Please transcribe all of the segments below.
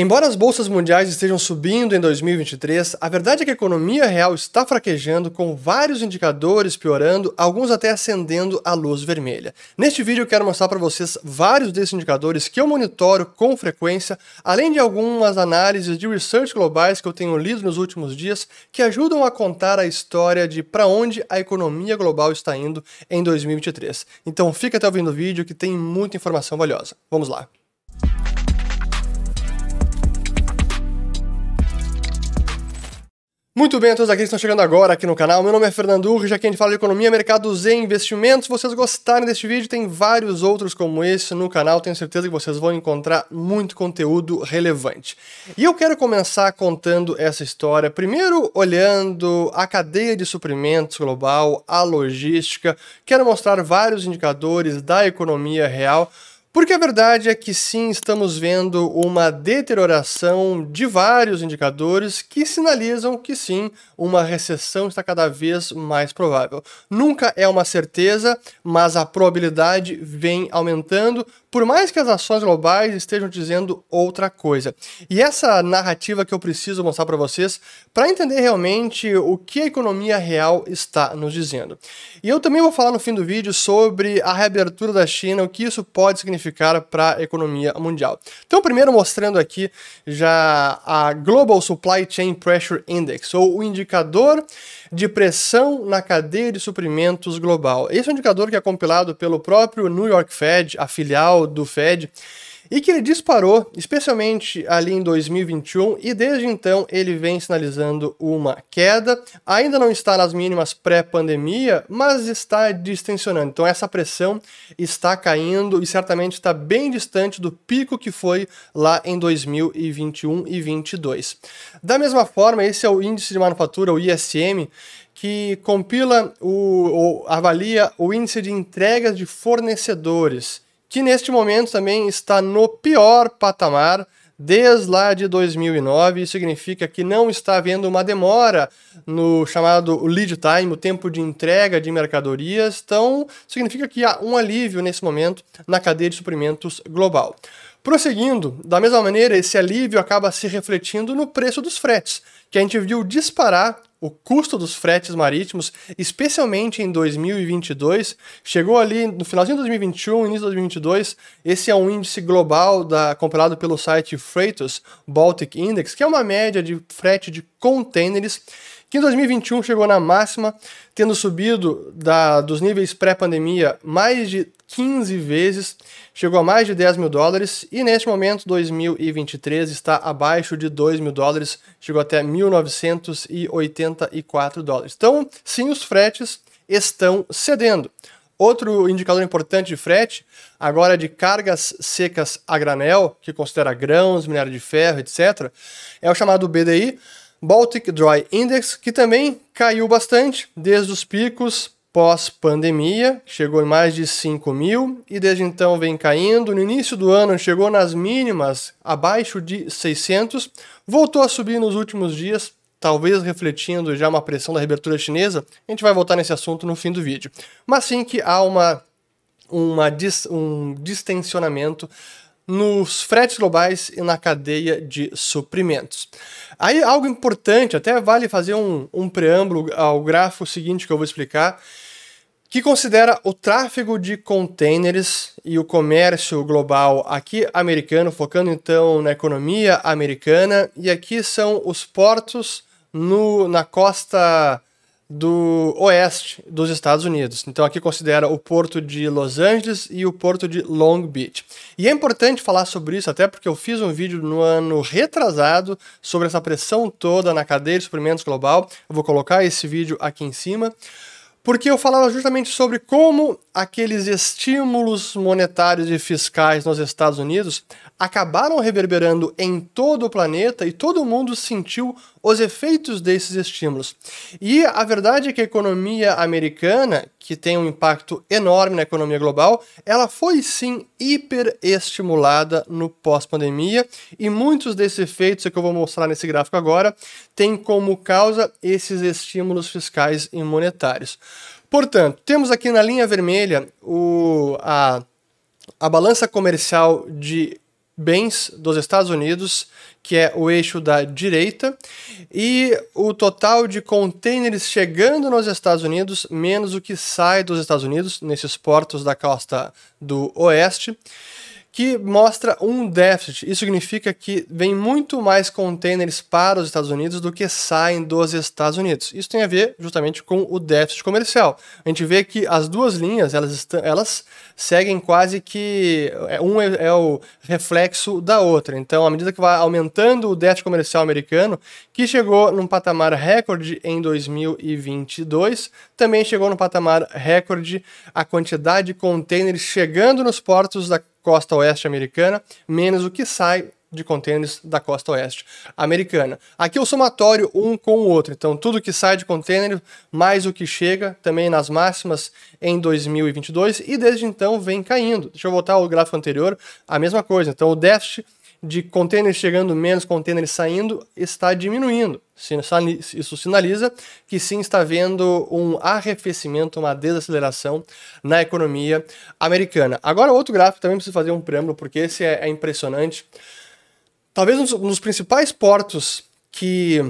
Embora as bolsas mundiais estejam subindo em 2023, a verdade é que a economia real está fraquejando, com vários indicadores piorando, alguns até acendendo a luz vermelha. Neste vídeo eu quero mostrar para vocês vários desses indicadores que eu monitoro com frequência, além de algumas análises de research globais que eu tenho lido nos últimos dias, que ajudam a contar a história de para onde a economia global está indo em 2023. Então fica até o fim do vídeo que tem muita informação valiosa. Vamos lá. Muito bem todos aqueles que estão chegando agora aqui no canal. Meu nome é Fernando já que a gente fala de economia, mercados e investimentos. Se vocês gostarem deste vídeo, tem vários outros como esse no canal. Tenho certeza que vocês vão encontrar muito conteúdo relevante. E eu quero começar contando essa história, primeiro olhando a cadeia de suprimentos global, a logística. Quero mostrar vários indicadores da economia real porque a verdade é que sim, estamos vendo uma deterioração de vários indicadores que sinalizam que sim, uma recessão está cada vez mais provável. Nunca é uma certeza, mas a probabilidade vem aumentando, por mais que as ações globais estejam dizendo outra coisa. E essa narrativa que eu preciso mostrar para vocês para entender realmente o que a economia real está nos dizendo. E eu também vou falar no fim do vídeo sobre a reabertura da China, o que isso pode significar para a economia mundial. Então, primeiro mostrando aqui já a Global Supply Chain Pressure Index, ou o indicador de pressão na cadeia de suprimentos global. Esse é um indicador que é compilado pelo próprio New York Fed, a filial do Fed, e que ele disparou, especialmente ali em 2021, e desde então ele vem sinalizando uma queda. Ainda não está nas mínimas pré-pandemia, mas está distensionando. Então essa pressão está caindo e certamente está bem distante do pico que foi lá em 2021 e 2022. Da mesma forma, esse é o índice de manufatura, o ISM, que compila o, avalia o índice de entregas de fornecedores que neste momento também está no pior patamar desde lá de 2009. Isso significa que não está havendo uma demora no chamado lead time, o tempo de entrega de mercadorias. Então, significa que há um alívio nesse momento na cadeia de suprimentos global. Prosseguindo, da mesma maneira, esse alívio acaba se refletindo no preço dos fretes, que a gente viu disparar o custo dos fretes marítimos, especialmente em 2022, chegou ali no finalzinho de 2021, início de 2022. Esse é um índice global da, compilado pelo site Freightos Baltic Index, que é uma média de frete de contêineres que em 2021 chegou na máxima, tendo subido da, dos níveis pré-pandemia mais de 15 vezes, chegou a mais de 10 mil dólares e neste momento, 2023, está abaixo de 2 mil dólares, chegou até 1.984 dólares. Então, sim, os fretes estão cedendo. Outro indicador importante de frete, agora de cargas secas a granel, que considera grãos, minério de ferro, etc., é o chamado BDI, Baltic Dry Index, que também caiu bastante desde os picos pós-pandemia, chegou em mais de 5 mil e desde então vem caindo. No início do ano chegou nas mínimas abaixo de 600, voltou a subir nos últimos dias, talvez refletindo já uma pressão da reabertura chinesa. A gente vai voltar nesse assunto no fim do vídeo. Mas sim que há uma, uma um distensionamento nos fretes globais e na cadeia de suprimentos. Aí, algo importante, até vale fazer um, um preâmbulo ao gráfico seguinte que eu vou explicar, que considera o tráfego de containers e o comércio global aqui americano, focando então na economia americana, e aqui são os portos no, na costa do oeste dos Estados Unidos. Então aqui considera o porto de Los Angeles e o porto de Long Beach. E é importante falar sobre isso até porque eu fiz um vídeo no ano retrasado sobre essa pressão toda na cadeia de suprimentos global. Eu vou colocar esse vídeo aqui em cima porque eu falava justamente sobre como aqueles estímulos monetários e fiscais nos Estados Unidos acabaram reverberando em todo o planeta e todo mundo sentiu os efeitos desses estímulos. E a verdade é que a economia americana, que tem um impacto enorme na economia global, ela foi sim hiperestimulada no pós-pandemia e muitos desses efeitos que eu vou mostrar nesse gráfico agora têm como causa esses estímulos fiscais e monetários. Portanto, temos aqui na linha vermelha o, a, a balança comercial de bens dos Estados Unidos, que é o eixo da direita, e o total de contêineres chegando nos Estados Unidos, menos o que sai dos Estados Unidos, nesses portos da costa do oeste que mostra um déficit. Isso significa que vem muito mais contêineres para os Estados Unidos do que saem dos Estados Unidos. Isso tem a ver justamente com o déficit comercial. A gente vê que as duas linhas, elas, elas seguem quase que é, um é, é o reflexo da outra. Então, à medida que vai aumentando o déficit comercial americano, que chegou num patamar recorde em 2022, também chegou no patamar recorde a quantidade de contêineres chegando nos portos da costa oeste americana, menos o que sai de contêineres da costa oeste americana. Aqui é o somatório um com o outro, então tudo que sai de contêiner mais o que chega também nas máximas em 2022 e desde então vem caindo. Deixa eu voltar ao gráfico anterior, a mesma coisa. Então o déficit de contêineres chegando menos contêineres saindo está diminuindo. Isso sinaliza que sim está havendo um arrefecimento, uma desaceleração na economia americana. Agora, outro gráfico também preciso fazer um preâmbulo, porque esse é, é impressionante. Talvez um dos principais portos que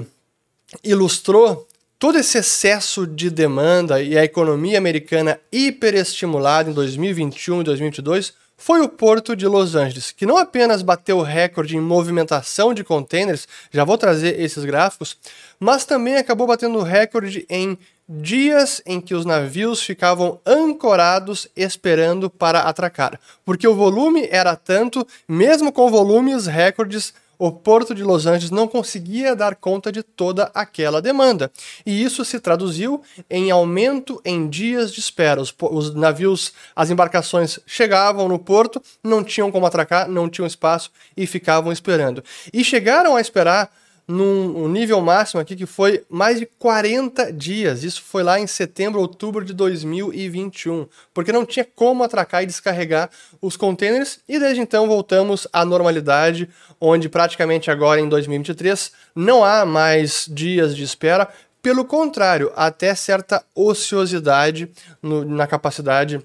ilustrou todo esse excesso de demanda e a economia americana hiperestimulada em 2021 e 2022 foi o porto de Los Angeles, que não apenas bateu o recorde em movimentação de containers, já vou trazer esses gráficos, mas também acabou batendo o recorde em dias em que os navios ficavam ancorados esperando para atracar, porque o volume era tanto, mesmo com volumes recordes o Porto de Los Angeles não conseguia dar conta de toda aquela demanda. E isso se traduziu em aumento em dias de espera. Os, os, navios, as embarcações chegavam no porto, não tinham como atracar, não tinham espaço e ficavam esperando. E chegaram a esperar num nível máximo aqui que foi mais de 40 dias. Isso foi lá em setembro, outubro de 2021, porque não tinha como atracar e descarregar os containers e desde então voltamos à normalidade, onde praticamente agora em 2023 não há mais dias de espera, pelo contrário, até certa ociosidade no, na capacidade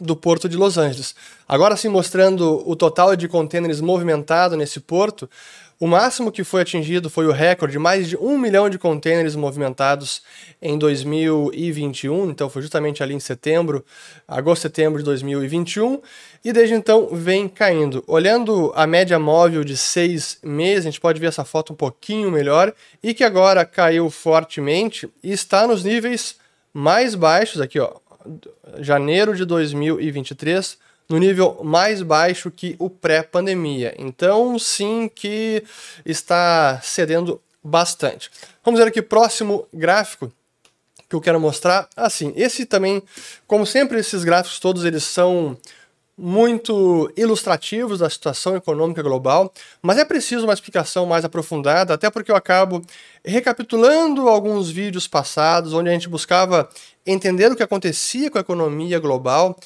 do porto de Los Angeles. Agora sim mostrando o total de contêineres movimentado nesse porto, o máximo que foi atingido foi o recorde de mais de um milhão de contêineres movimentados em 2021, então foi justamente ali em setembro, agosto, setembro de 2021, e desde então vem caindo. Olhando a média móvel de seis meses, a gente pode ver essa foto um pouquinho melhor, e que agora caiu fortemente e está nos níveis mais baixos, aqui ó, janeiro de 2023, no nível mais baixo que o pré-pandemia. Então, sim que está cedendo bastante. Vamos ver aqui próximo gráfico que eu quero mostrar. Assim, esse também, como sempre, esses gráficos todos eles são muito ilustrativos da situação econômica global, mas é preciso uma explicação mais aprofundada, até porque eu acabo recapitulando alguns vídeos passados onde a gente buscava entender o que acontecia com a economia global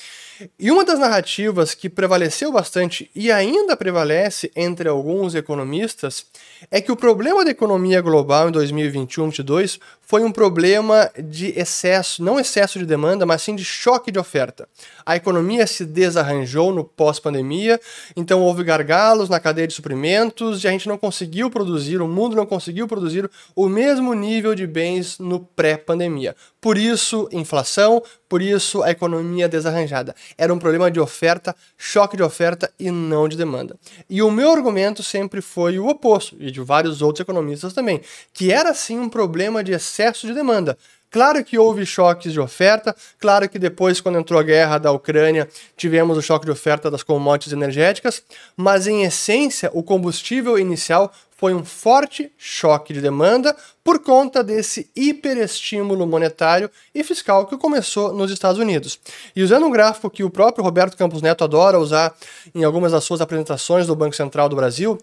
e uma das narrativas que prevaleceu bastante e ainda prevalece entre alguns economistas é que o problema da economia global em 2021-22 foi um problema de excesso, não excesso de demanda, mas sim de choque de oferta. A economia se desarranjou no pós-pandemia, então houve gargalos na cadeia de suprimentos e a gente não conseguiu produzir, o mundo não conseguiu produzir o mesmo nível de bens no pré-pandemia. Por isso, inflação, por isso a economia desarranjada. Era um problema de oferta, choque de oferta e não de demanda. E o meu argumento sempre foi o oposto, e de vários outros economistas também, que era sim um problema de excesso de demanda. Claro que houve choques de oferta, claro que depois, quando entrou a guerra da Ucrânia, tivemos o choque de oferta das commodities energéticas, mas em essência, o combustível inicial foi um forte choque de demanda por conta desse hiperestímulo monetário e fiscal que começou nos Estados Unidos. E usando um gráfico que o próprio Roberto Campos Neto adora usar em algumas das suas apresentações do Banco Central do Brasil,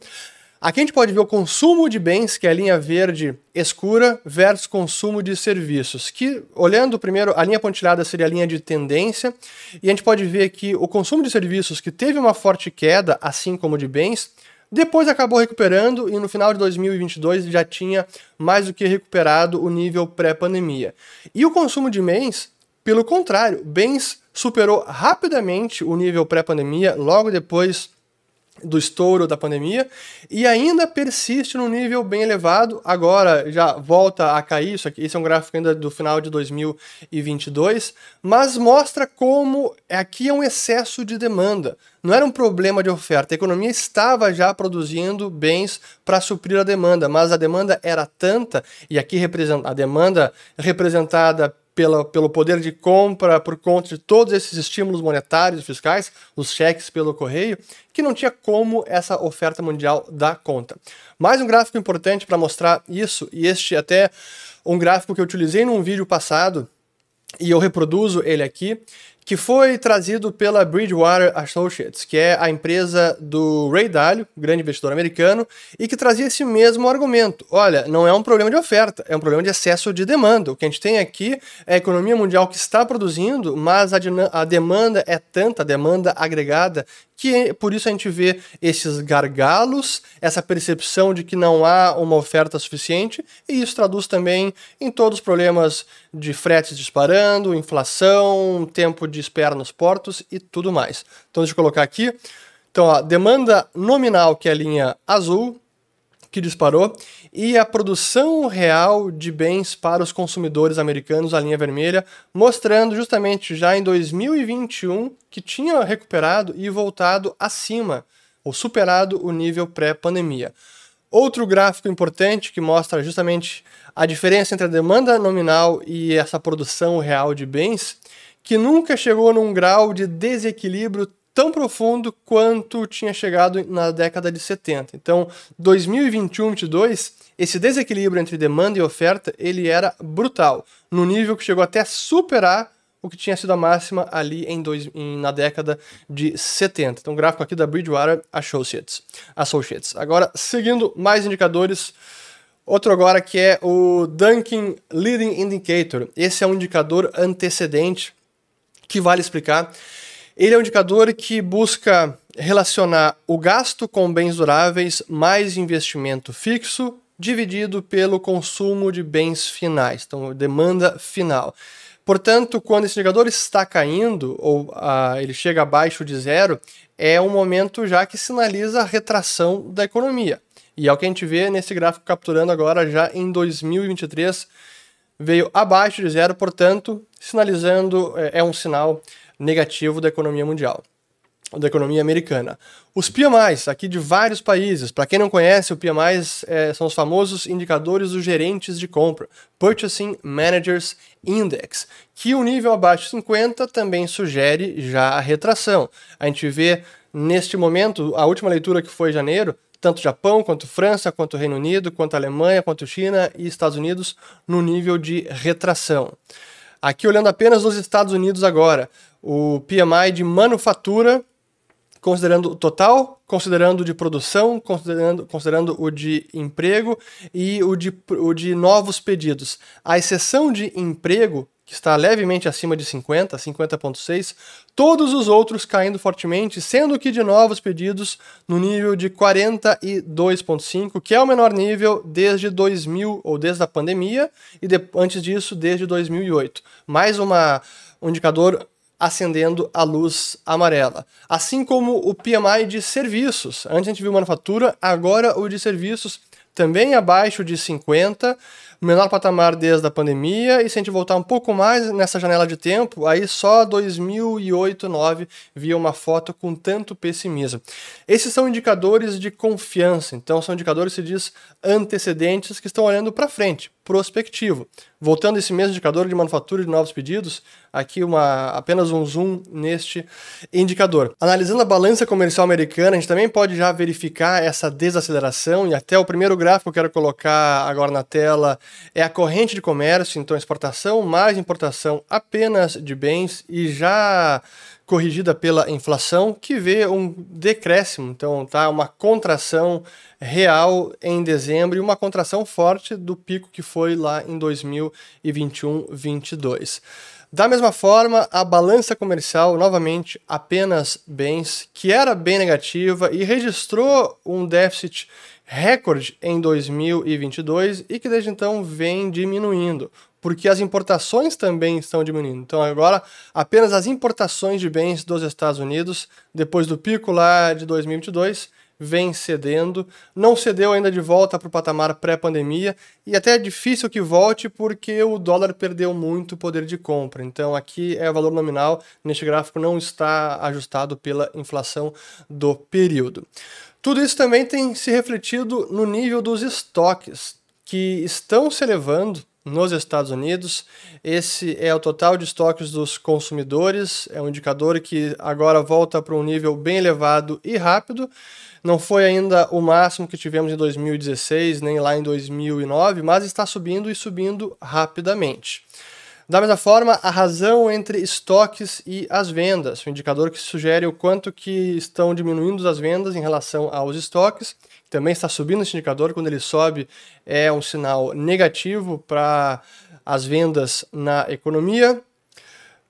Aqui a gente pode ver o consumo de bens, que é a linha verde escura, versus consumo de serviços, que, olhando primeiro, a linha pontilhada seria a linha de tendência, e a gente pode ver que o consumo de serviços, que teve uma forte queda, assim como de bens, depois acabou recuperando e no final de 2022 já tinha mais do que recuperado o nível pré-pandemia. E o consumo de bens, pelo contrário, bens superou rapidamente o nível pré-pandemia logo depois do estouro da pandemia e ainda persiste num nível bem elevado. Agora já volta a cair, isso aqui esse é um gráfico ainda do final de 2022, mas mostra como aqui é um excesso de demanda. Não era um problema de oferta, a economia estava já produzindo bens para suprir a demanda, mas a demanda era tanta, e aqui a demanda representada pela, pelo poder de compra por conta de todos esses estímulos monetários e fiscais, os cheques pelo correio, que não tinha como essa oferta mundial dar conta. Mais um gráfico importante para mostrar isso, e este até um gráfico que eu utilizei num vídeo passado, e eu reproduzo ele aqui, que foi trazido pela Bridgewater Associates, que é a empresa do Ray Dalio, grande investidor americano, e que trazia esse mesmo argumento. Olha, não é um problema de oferta, é um problema de excesso de demanda. O que a gente tem aqui é a economia mundial que está produzindo, mas a, a demanda é tanta, a demanda agregada, que por isso a gente vê esses gargalos, essa percepção de que não há uma oferta suficiente, e isso traduz também em todos os problemas de fretes disparando, inflação, tempo de espera nos portos e tudo mais. Então, deixa eu colocar aqui. Então, a demanda nominal, que é a linha azul, que disparou, e a produção real de bens para os consumidores americanos, a linha vermelha, mostrando justamente já em 2021 que tinha recuperado e voltado acima, ou superado o nível pré-pandemia. Outro gráfico importante que mostra justamente a diferença entre a demanda nominal e essa produção real de bens, que nunca chegou num grau de desequilíbrio tão profundo quanto tinha chegado na década de 70. Então, 2021-22, esse desequilíbrio entre demanda e oferta, ele era brutal, no nível que chegou até a superar o que tinha sido a máxima ali em dois, em, na década de 70. Então, gráfico aqui da Bridgewater Associates. Associates. Agora, seguindo mais indicadores, outro agora que é o Dunkin Leading Indicator. Esse é um indicador antecedente que vale explicar. Ele é um indicador que busca relacionar o gasto com bens duráveis mais investimento fixo dividido pelo consumo de bens finais, então demanda final. Portanto, quando esse indicador está caindo ou ah, ele chega abaixo de zero, é um momento já que sinaliza a retração da economia. E é o que a gente vê nesse gráfico capturando agora já em 2023 veio abaixo de zero, portanto, sinalizando é, é um sinal negativo da economia mundial, da economia americana. Os PMIs, aqui de vários países, para quem não conhece, o PMIs é, são os famosos indicadores dos gerentes de compra, Purchasing Managers Index, que o nível abaixo de 50 também sugere já a retração. A gente vê neste momento, a última leitura que foi em janeiro, tanto Japão, quanto França, quanto Reino Unido, quanto Alemanha, quanto China e Estados Unidos no nível de retração. Aqui olhando apenas os Estados Unidos agora, o PMI de manufatura, considerando o total, considerando o de produção, considerando, considerando o de emprego e o de, o de novos pedidos. A exceção de emprego, que está levemente acima de 50, 50.6, todos os outros caindo fortemente, sendo que de novos pedidos no nível de 42.5, que é o menor nível desde 2000 ou desde a pandemia e de, antes disso desde 2008. Mais uma um indicador acendendo a luz amarela. Assim como o PMI de serviços. Antes a gente viu manufatura, agora o de serviços também abaixo de 50, menor patamar desde a pandemia, e se a gente voltar um pouco mais nessa janela de tempo, aí só 2008, 2009 via uma foto com tanto pessimismo. Esses são indicadores de confiança, então são indicadores, se diz, antecedentes que estão olhando para frente, prospectivo. Voltando a esse mesmo indicador de manufatura de novos pedidos, aqui uma, apenas um zoom neste indicador. Analisando a balança comercial americana, a gente também pode já verificar essa desaceleração e até o primeiro gráfico que eu quero colocar agora na tela é a corrente de comércio, então exportação mais importação apenas de bens e já corrigida pela inflação, que vê um decréscimo, então tá uma contração real em dezembro e uma contração forte do pico que foi lá em 2021-22. Da mesma forma, a balança comercial, novamente, apenas bens, que era bem negativa e registrou um déficit recorde em 2022 e que desde então vem diminuindo. Porque as importações também estão diminuindo. Então agora apenas as importações de bens dos Estados Unidos, depois do pico lá de 2022, vem cedendo, não cedeu ainda de volta para o patamar pré-pandemia e até é difícil que volte porque o dólar perdeu muito poder de compra. Então aqui é valor nominal, neste gráfico não está ajustado pela inflação do período. Tudo isso também tem se refletido no nível dos estoques, que estão se elevando nos Estados Unidos. Esse é o total de estoques dos consumidores, é um indicador que agora volta para um nível bem elevado e rápido. Não foi ainda o máximo que tivemos em 2016, nem lá em 2009, mas está subindo e subindo rapidamente. Da mesma forma, a razão entre estoques e as vendas, um indicador que sugere o quanto que estão diminuindo as vendas em relação aos estoques. Também está subindo esse indicador, quando ele sobe é um sinal negativo para as vendas na economia.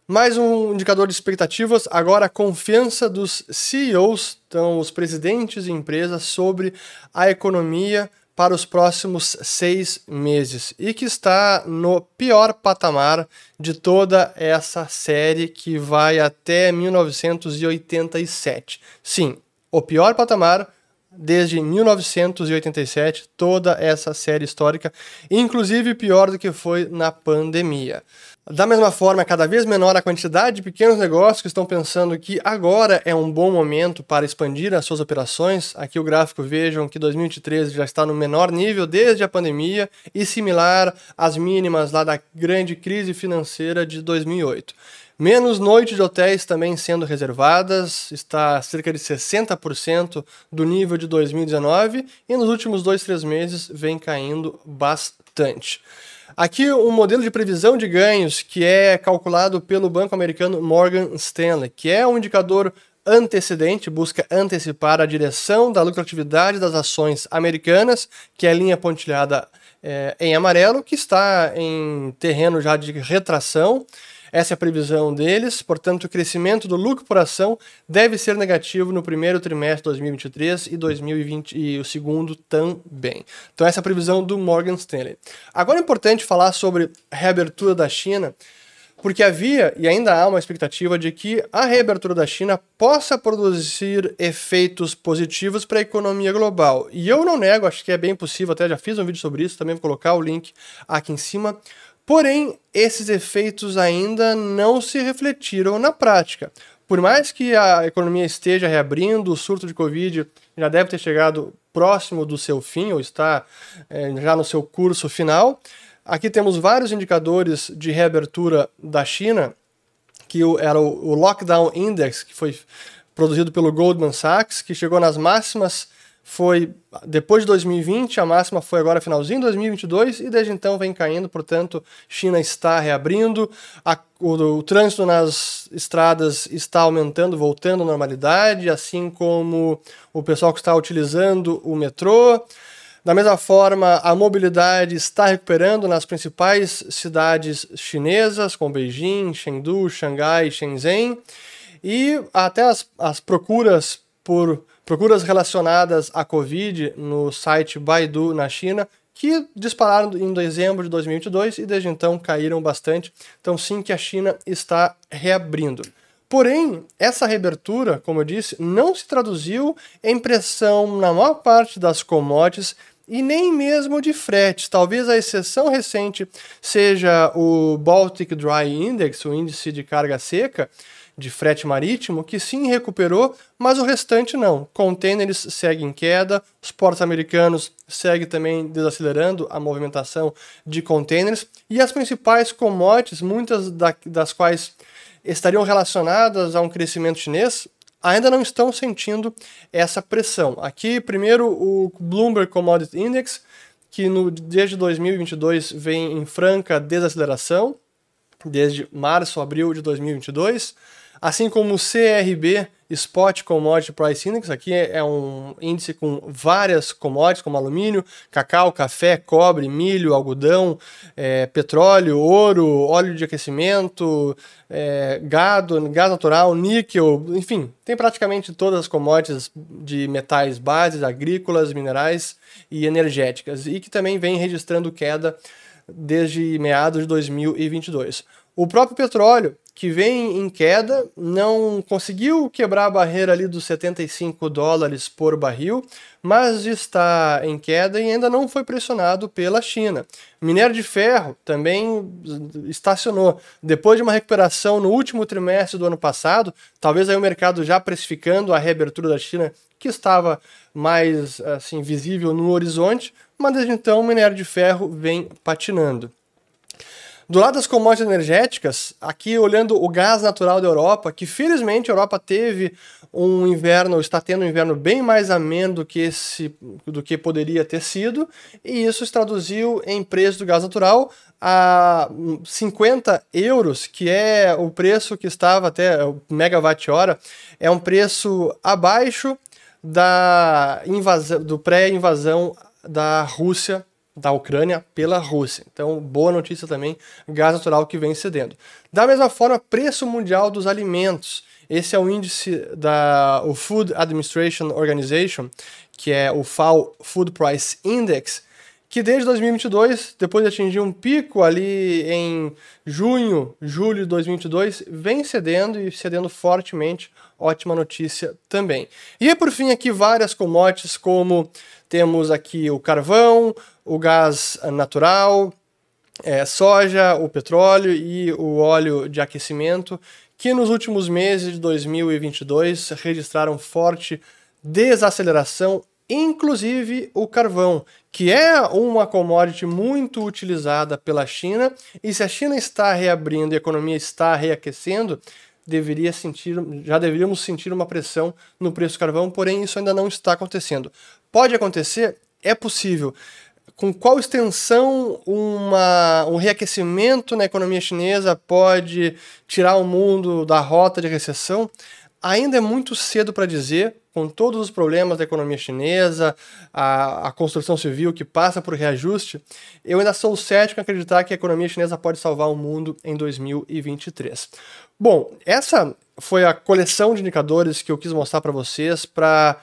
Mais um indicador de expectativas, agora a confiança dos CEOs, então os presidentes de empresas, sobre a economia para os próximos seis meses e que está no pior patamar de toda essa série que vai até 1987. Sim, o pior patamar desde 1987, toda essa série histórica, inclusive pior do que foi na pandemia. Da mesma forma, cada vez menor a quantidade de pequenos negócios que estão pensando que agora é um bom momento para expandir as suas operações. Aqui o gráfico vejam que 2023 já está no menor nível desde a pandemia e similar às mínimas lá da grande crise financeira de 2008. Menos noites de hotéis também sendo reservadas, está cerca de 60% do nível de 2019 e nos últimos dois, três meses vem caindo bastante. Aqui um modelo de previsão de ganhos que é calculado pelo banco americano Morgan Stanley, que é um indicador antecedente, busca antecipar a direção da lucratividade das ações americanas, que é a linha pontilhada é, em amarelo, que está em terreno já de retração essa é a previsão deles, portanto, o crescimento do lucro por ação deve ser negativo no primeiro trimestre de 2023 e 2020 e o segundo também. Então essa é a previsão do Morgan Stanley. Agora é importante falar sobre reabertura da China, porque havia e ainda há uma expectativa de que a reabertura da China possa produzir efeitos positivos para a economia global. E eu não nego, acho que é bem possível, até já fiz um vídeo sobre isso, também vou colocar o link aqui em cima. Porém, esses efeitos ainda não se refletiram na prática. Por mais que a economia esteja reabrindo, o surto de Covid já deve ter chegado próximo do seu fim, ou está é, já no seu curso final. Aqui temos vários indicadores de reabertura da China, que era o Lockdown Index, que foi produzido pelo Goldman Sachs, que chegou nas máximas foi depois de 2020, a máxima foi agora finalzinho de 2022 e desde então vem caindo, portanto, China está reabrindo, a, o, o, trânsito nas estradas está aumentando, voltando à normalidade, assim como o pessoal que está utilizando o metrô. Da mesma forma, a mobilidade está recuperando nas principais cidades chinesas, como Beijing, Chengdu, Xangai, Shenzhen, e até as, as procuras por procuras relacionadas à Covid no site Baidu na China, que dispararam em dezembro de 2022 e desde então caíram bastante. Então, sim, que a China está reabrindo. Porém, essa reabertura, como eu disse, não se traduziu em pressão na maior parte das commodities e nem mesmo de fretes. Talvez a exceção recente seja o Baltic Dry Index, o índice de carga seca, de frete marítimo, que sim recuperou, mas o restante não. Containers seguem em queda, os portos americanos seguem também desacelerando a movimentação de containers, e as principais commodities, muitas das quais estariam relacionadas a um crescimento chinês, ainda não estão sentindo essa pressão. Aqui, primeiro, o Bloomberg Commodity Index, que no, desde 2022 vem em franca desaceleração, desde março, abril de 2022 assim como o CRB Spot Commodity Price Index, aqui é, é um índice com várias commodities, como alumínio, cacau, café, cobre, milho, algodão, é, petróleo, ouro, óleo de aquecimento, é, gado, gás natural, níquel, enfim, tem praticamente todas as commodities de metais bases, agrícolas, minerais e energéticas, e que também vem registrando queda desde meados de 2022. O próprio petróleo, que vem em queda, não conseguiu quebrar a barreira ali dos 75 dólares por barril, mas está em queda e ainda não foi pressionado pela China. Minério de ferro também estacionou. Depois de uma recuperação no último trimestre do ano passado, talvez aí o mercado já precificando a reabertura da China, que estava mais assim visível no horizonte, mas desde então o minério de ferro vem patinando. Do lado das commodities energéticas, aqui olhando o gás natural da Europa, que felizmente a Europa teve um inverno, está tendo um inverno bem mais ameno do que, esse, do que poderia ter sido, e isso se traduziu em preço do gás natural a 50 euros, que é o preço que estava até o megawatt-hora, é um preço abaixo da invasão, do pré-invasão da Rússia da Ucrânia pela Rússia. Então, boa notícia também, gás natural que vem cedendo. Da mesma forma, preço mundial dos alimentos. Esse é o índice da o Food Administration Organization, que é o FAO Food Price Index, que desde 2022, depois de atingir um pico ali em junho, julho de 2022, vem cedendo e cedendo fortemente. Ótima notícia também. E por fim aqui várias commodities como temos aqui o carvão, o gás natural, é, soja, o petróleo e o óleo de aquecimento, que nos últimos meses de 2022 registraram forte desaceleração, inclusive o carvão, que é uma commodity muito utilizada pela China, e se a China está reabrindo e a economia está reaquecendo, deveria sentir, já deveríamos sentir uma pressão no preço do carvão, porém isso ainda não está acontecendo. Pode acontecer? É possível com qual extensão uma, um reaquecimento na economia chinesa pode tirar o mundo da rota de recessão, ainda é muito cedo para dizer, com todos os problemas da economia chinesa, a, a, construção civil que passa por reajuste, eu ainda sou cético em acreditar que a economia chinesa pode salvar o mundo em 2023. Bom, essa foi a coleção de indicadores que eu quis mostrar para vocês para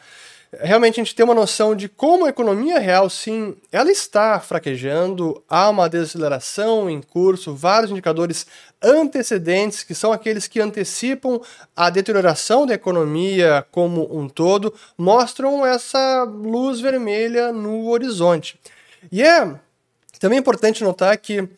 realmente a gente ter uma noção de como a economia real, sim, ela está fraquejando, há uma desaceleração em curso, vários indicadores antecedentes, que são aqueles que antecipam a deterioração da economia como um todo, mostram essa luz vermelha no horizonte. E é também importante notar que,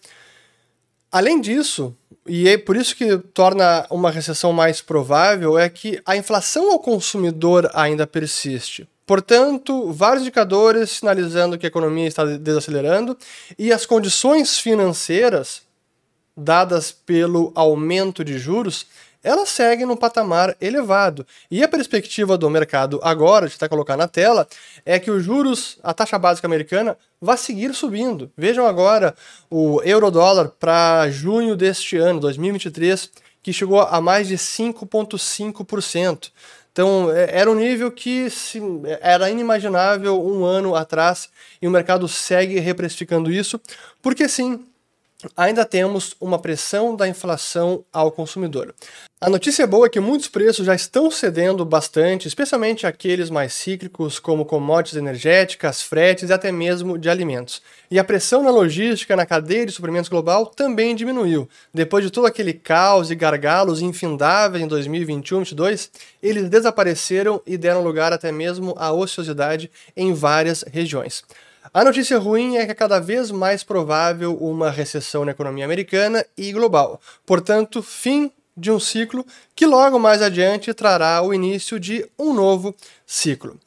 além disso, e é por isso que torna uma recessão mais provável, é que a inflação ao consumidor ainda persiste. Portanto, vários indicadores sinalizando que a economia está desacelerando e as condições financeiras dadas pelo aumento de juros ela segue num patamar elevado. E a perspectiva do mercado agora, de até colocar na tela, é que os juros, a taxa básica americana, vai seguir subindo. Vejam agora o euro-dólar para junho deste ano, 2023, que chegou a mais de 5,5%. Então, é, era um nível que era inimaginável um ano atrás e o mercado segue reprecificando isso, porque sim, ainda temos uma pressão da inflação ao consumidor. A notícia boa é que muitos preços já estão cedendo bastante, especialmente aqueles mais cíclicos, como commodities energéticas, fretes e até mesmo de alimentos. E a pressão na logística, na cadeia de suprimentos global também diminuiu. Depois de todo aquele caos e gargalos infindáveis em 2021 e 2022, eles desapareceram e deram lugar até mesmo à ociosidade em várias regiões. A notícia ruim é que é cada vez mais provável uma recessão na economia americana e global. Portanto, fim de um ciclo que logo mais adiante trará o início de um novo ciclo.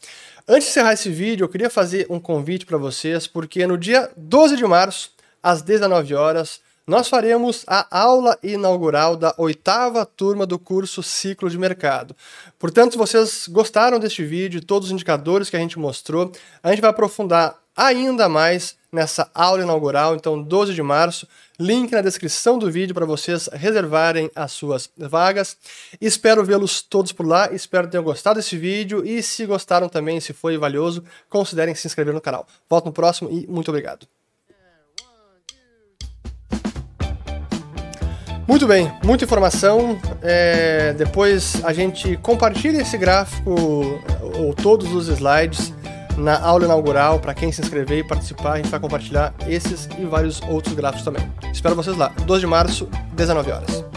Antes de encerrar esse vídeo, eu queria fazer um convite para vocês, porque no dia 12 de março, às 19 horas, nós faremos a aula inaugural da oitava turma do curso Ciclo de Mercado. Portanto, se vocês gostaram deste vídeo, todos os indicadores que a gente mostrou, a gente vai aprofundar ainda mais nessa aula inaugural, então 12 de março. Link na descrição do vídeo para vocês reservarem as suas vagas. Espero vê-los todos por lá, espero tenham gostado desse vídeo e se gostaram também, se foi valioso, considerem se inscrever no canal. Volto no próximo e muito obrigado. Muito bem, muita informação. É, depois a gente compartilha esse gráfico ou todos os slides na aula inaugural, para quem se inscrever e participar, a gente vai compartilhar esses e vários outros gráficos também. Espero vocês lá, 12 de março, 19 horas.